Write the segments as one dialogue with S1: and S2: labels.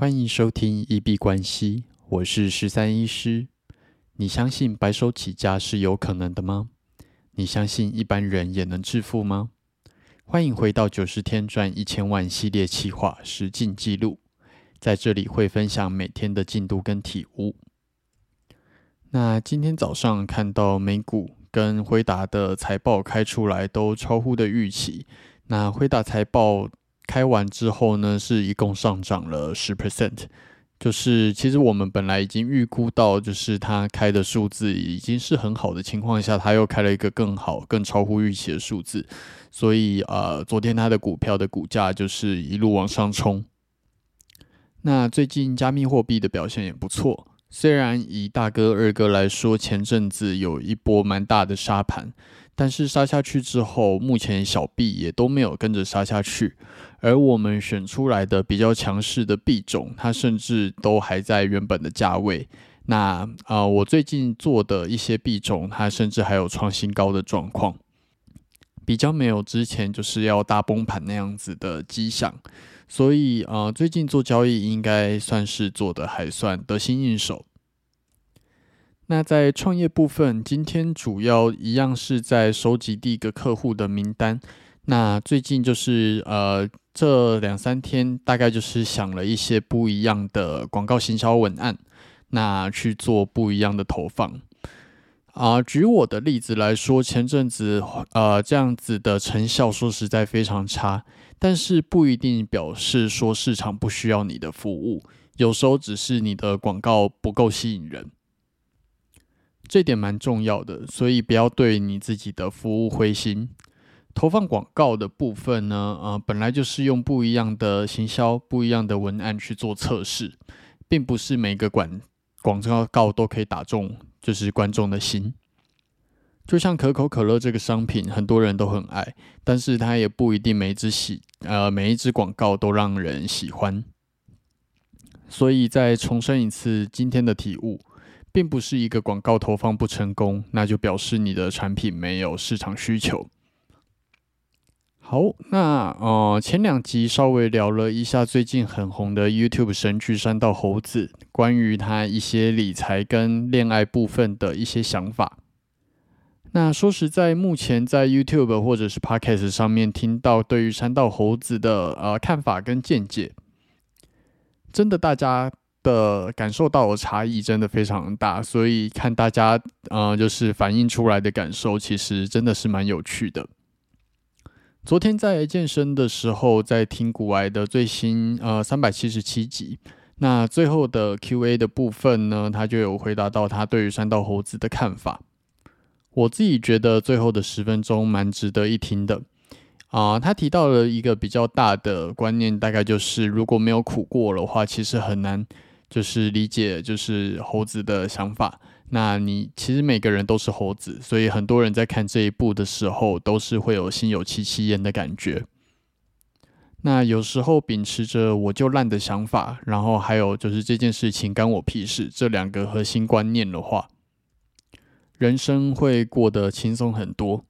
S1: 欢迎收听一币关系，我是十三医师。你相信白手起家是有可能的吗？你相信一般人也能致富吗？欢迎回到九十天赚一千万系列企划实进记录，在这里会分享每天的进度跟体悟。那今天早上看到美股跟辉达的财报开出来，都超乎的预期。那辉达财报开完之后呢，是一共上涨了十 percent。就是其实我们本来已经预估到，就是它开的数字已经是很好的情况下，它又开了一个更好、更超乎预期的数字。所以呃，昨天它的股票的股价就是一路往上冲。那最近加密货币的表现也不错。虽然以大哥、二哥来说，前阵子有一波蛮大的杀盘，但是杀下去之后，目前小币也都没有跟着杀下去。而我们选出来的比较强势的币种，它甚至都还在原本的价位。那啊，我最近做的一些币种，它甚至还有创新高的状况，比较没有之前就是要大崩盘那样子的迹象。所以啊，最近做交易应该算是做的还算得心应手。那在创业部分，今天主要一样是在收集第一个客户的名单。那最近就是呃这两三天，大概就是想了一些不一样的广告行销文案，那去做不一样的投放。啊，举我的例子来说，前阵子呃这样子的成效，说实在非常差。但是不一定表示说市场不需要你的服务，有时候只是你的广告不够吸引人，这点蛮重要的，所以不要对你自己的服务灰心。投放广告的部分呢，呃，本来就是用不一样的行销、不一样的文案去做测试，并不是每个广广告都可以打中就是观众的心。就像可口可乐这个商品，很多人都很爱，但是它也不一定每一支喜呃每一只广告都让人喜欢。所以再重申一次今天的体悟，并不是一个广告投放不成功，那就表示你的产品没有市场需求。好，那呃前两集稍微聊了一下最近很红的 YouTube 神剧《山道猴子》，关于他一些理财跟恋爱部分的一些想法。那说实在，目前在 YouTube 或者是 Podcast 上面听到对于山道猴子的呃看法跟见解，真的大家的感受到的差异真的非常大，所以看大家呃就是反映出来的感受，其实真的是蛮有趣的。昨天在健身的时候，在听古癌的最新呃三百七十七集，那最后的 Q&A 的部分呢，他就有回答到他对于山道猴子的看法。我自己觉得最后的十分钟蛮值得一听的啊！他提到了一个比较大的观念，大概就是如果没有苦过的话，其实很难就是理解就是猴子的想法。那你其实每个人都是猴子，所以很多人在看这一部的时候，都是会有心有戚戚焉的感觉。那有时候秉持着我就烂的想法，然后还有就是这件事情干我屁事这两个核心观念的话。人生会过得轻松很多。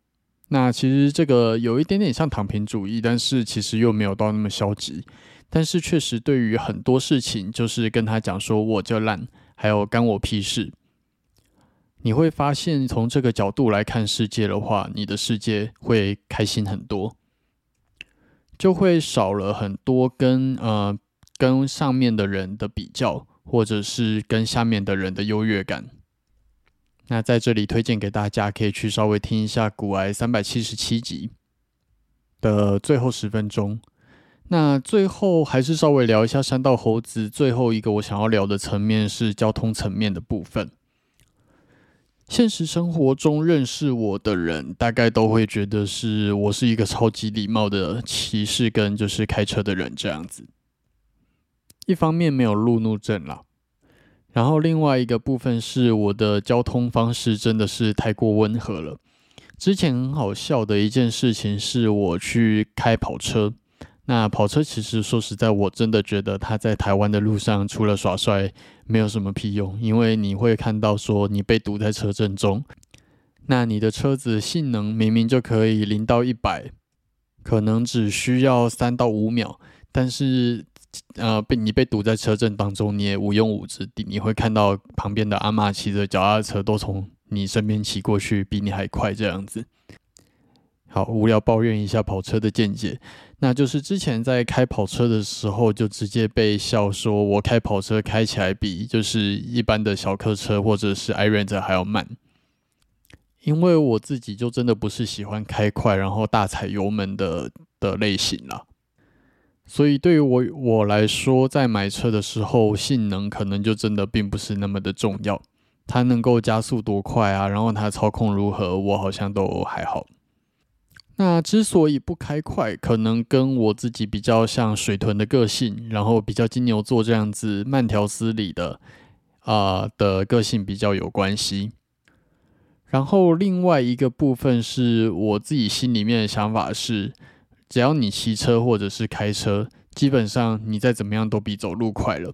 S1: 那其实这个有一点点像躺平主义，但是其实又没有到那么消极。但是确实对于很多事情，就是跟他讲说我就烂，还有干我屁事。你会发现，从这个角度来看世界的话，你的世界会开心很多，就会少了很多跟呃跟上面的人的比较，或者是跟下面的人的优越感。那在这里推荐给大家，可以去稍微听一下《古癌三百七十七集》的最后十分钟。那最后还是稍微聊一下山道猴子。最后一个我想要聊的层面是交通层面的部分。现实生活中认识我的人，大概都会觉得是我是一个超级礼貌的骑士，跟就是开车的人这样子。一方面没有路怒症啦。然后另外一个部分是我的交通方式真的是太过温和了。之前很好笑的一件事情是我去开跑车，那跑车其实说实在，我真的觉得它在台湾的路上除了耍帅没有什么屁用，因为你会看到说你被堵在车阵中，那你的车子性能明明就可以零到一百，可能只需要三到五秒，但是。呃被你被堵在车阵当中，你也无用武之地。你会看到旁边的阿妈骑着脚踏车都从你身边骑过去，比你还快这样子。好，无聊抱怨一下跑车的见解，那就是之前在开跑车的时候，就直接被笑说，我开跑车开起来比就是一般的小客车或者是 i r e n 还要慢。因为我自己就真的不是喜欢开快然后大踩油门的的类型了，所以对于我我来说，在买车的时候，性能可能就真的并不是那么的重要。它能够加速多快啊，然后它操控如何，我好像都还好。那之所以不开快，可能跟我自己比较像水豚的个性，然后比较金牛座这样子慢条斯理的啊的个性比较有关系。然后另外一个部分是我自己心里面的想法是，只要你骑车或者是开车，基本上你再怎么样都比走路快了。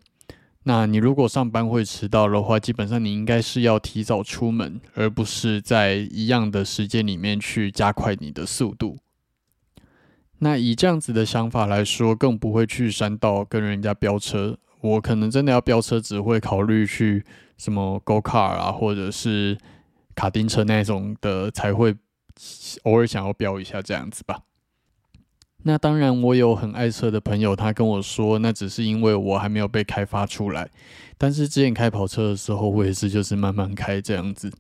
S1: 那你如果上班会迟到的话，基本上你应该是要提早出门，而不是在一样的时间里面去加快你的速度。那以这样子的想法来说，更不会去山道跟人家飙车。我可能真的要飙车，只会考虑去什么 Go Car 啊，或者是。卡丁车那种的才会偶尔想要飙一下这样子吧。那当然，我有很爱车的朋友，他跟我说，那只是因为我还没有被开发出来。但是之前开跑车的时候，我也是就是慢慢开这样子。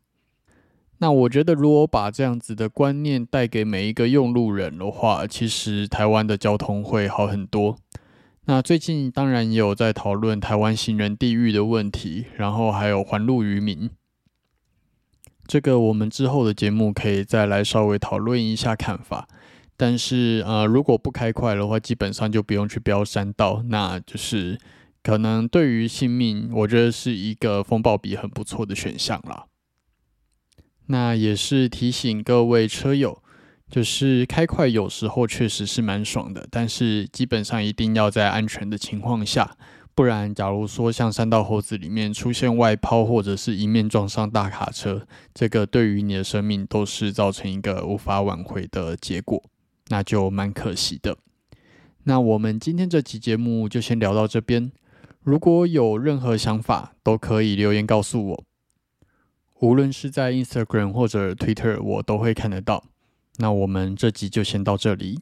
S1: 那我觉得，如果把这样子的观念带给每一个用路人的话，其实台湾的交通会好很多。那最近当然也有在讨论台湾行人地狱的问题，然后还有还路于民。这个我们之后的节目可以再来稍微讨论一下看法，但是呃，如果不开快的话，基本上就不用去飙山道，那就是可能对于性命，我觉得是一个风暴比很不错的选项啦。那也是提醒各位车友，就是开快有时候确实是蛮爽的，但是基本上一定要在安全的情况下。不然，假如说像山道猴子里面出现外抛，或者是一面撞上大卡车，这个对于你的生命都是造成一个无法挽回的结果，那就蛮可惜的。那我们今天这期节目就先聊到这边，如果有任何想法，都可以留言告诉我，无论是在 Instagram 或者 Twitter，我都会看得到。那我们这集就先到这里。